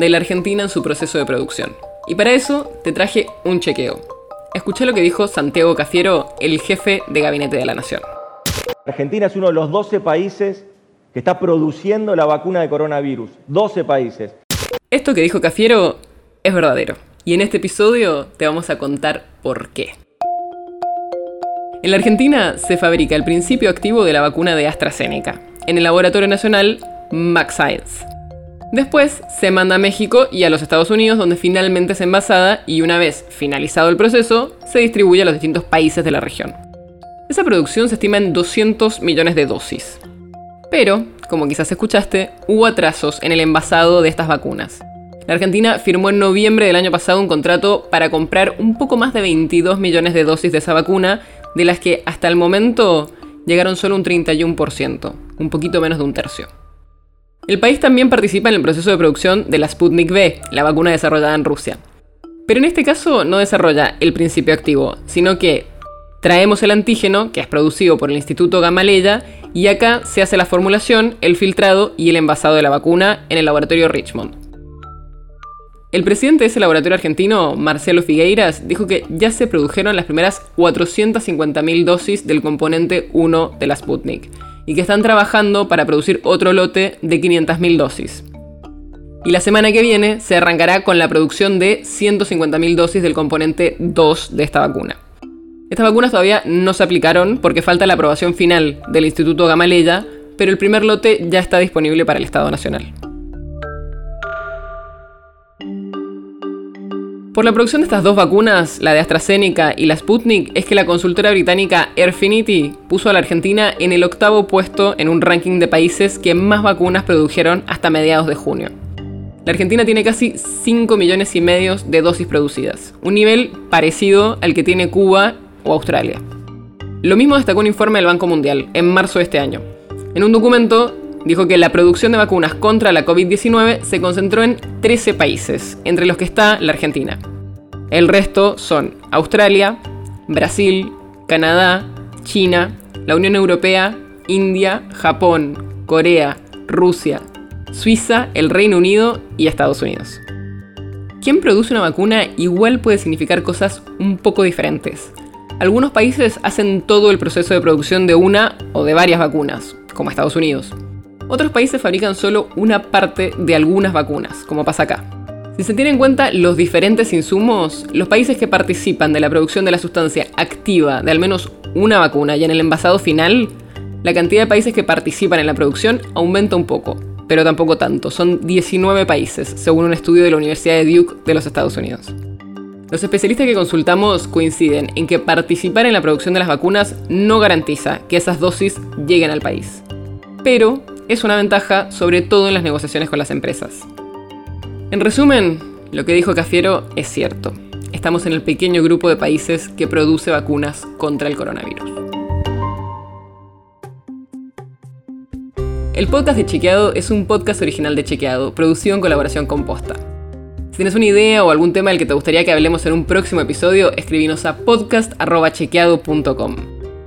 de la Argentina en su proceso de producción. Y para eso te traje un chequeo. Escuché lo que dijo Santiago Cafiero, el jefe de gabinete de la Nación. Argentina es uno de los 12 países que está produciendo la vacuna de coronavirus. 12 países. Esto que dijo Cafiero es verdadero. Y en este episodio te vamos a contar por qué. En la Argentina se fabrica el principio activo de la vacuna de AstraZeneca, en el Laboratorio Nacional Max Science. Después se manda a México y a los Estados Unidos donde finalmente es envasada y una vez finalizado el proceso se distribuye a los distintos países de la región. Esa producción se estima en 200 millones de dosis. Pero, como quizás escuchaste, hubo atrasos en el envasado de estas vacunas. La Argentina firmó en noviembre del año pasado un contrato para comprar un poco más de 22 millones de dosis de esa vacuna, de las que hasta el momento llegaron solo un 31%, un poquito menos de un tercio. El país también participa en el proceso de producción de la Sputnik V, la vacuna desarrollada en Rusia. Pero en este caso no desarrolla el principio activo, sino que traemos el antígeno, que es producido por el Instituto Gamaleya, y acá se hace la formulación, el filtrado y el envasado de la vacuna en el laboratorio Richmond. El presidente de ese laboratorio argentino, Marcelo Figueiras, dijo que ya se produjeron las primeras 450.000 dosis del componente 1 de la Sputnik, y que están trabajando para producir otro lote de 500.000 dosis. Y la semana que viene se arrancará con la producción de 150.000 dosis del componente 2 de esta vacuna. Estas vacunas todavía no se aplicaron porque falta la aprobación final del Instituto Gamaleya, pero el primer lote ya está disponible para el Estado Nacional. Por la producción de estas dos vacunas, la de AstraZeneca y la Sputnik, es que la consultora británica Airfinity puso a la Argentina en el octavo puesto en un ranking de países que más vacunas produjeron hasta mediados de junio. La Argentina tiene casi 5 millones y medio de dosis producidas, un nivel parecido al que tiene Cuba o Australia. Lo mismo destacó un informe del Banco Mundial en marzo de este año. En un documento dijo que la producción de vacunas contra la COVID-19 se concentró en 13 países, entre los que está la Argentina. El resto son Australia, Brasil, Canadá, China, la Unión Europea, India, Japón, Corea, Rusia, Suiza, el Reino Unido y Estados Unidos. Quien produce una vacuna igual puede significar cosas un poco diferentes. Algunos países hacen todo el proceso de producción de una o de varias vacunas, como Estados Unidos. Otros países fabrican solo una parte de algunas vacunas, como pasa acá. Si se tienen en cuenta los diferentes insumos, los países que participan de la producción de la sustancia activa de al menos una vacuna y en el envasado final, la cantidad de países que participan en la producción aumenta un poco, pero tampoco tanto. Son 19 países, según un estudio de la Universidad de Duke de los Estados Unidos. Los especialistas que consultamos coinciden en que participar en la producción de las vacunas no garantiza que esas dosis lleguen al país. Pero es una ventaja sobre todo en las negociaciones con las empresas. En resumen, lo que dijo Cafiero es cierto. Estamos en el pequeño grupo de países que produce vacunas contra el coronavirus. El podcast de Chequeado es un podcast original de Chequeado, producido en colaboración con Posta. Si tienes una idea o algún tema del que te gustaría que hablemos en un próximo episodio, escribinos a podcast.chequeado.com.